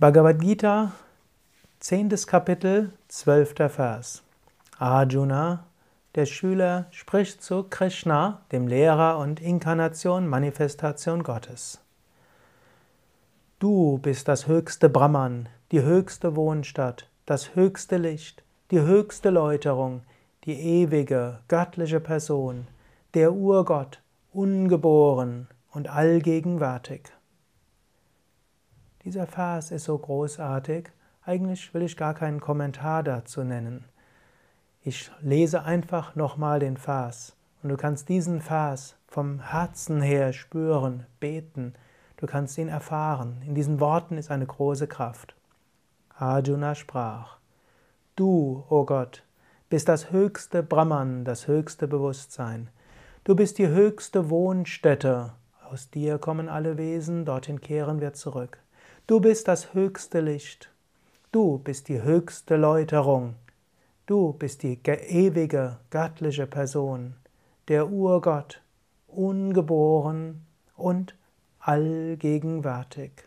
Bhagavad Gita, 10. Kapitel, 12. Vers. Arjuna, der Schüler, spricht zu Krishna, dem Lehrer und Inkarnation, Manifestation Gottes. Du bist das höchste Brahman, die höchste Wohnstatt, das höchste Licht, die höchste Läuterung, die ewige, göttliche Person, der Urgott, ungeboren und allgegenwärtig. Dieser Vers ist so großartig, eigentlich will ich gar keinen Kommentar dazu nennen. Ich lese einfach nochmal den Vers und du kannst diesen Vers vom Herzen her spüren, beten, du kannst ihn erfahren. In diesen Worten ist eine große Kraft. Arjuna sprach, Du, o oh Gott, bist das höchste Brahman, das höchste Bewusstsein. Du bist die höchste Wohnstätte. Aus dir kommen alle Wesen, dorthin kehren wir zurück. Du bist das höchste Licht. Du bist die höchste Läuterung. Du bist die ewige, göttliche Person, der Urgott, ungeboren und allgegenwärtig.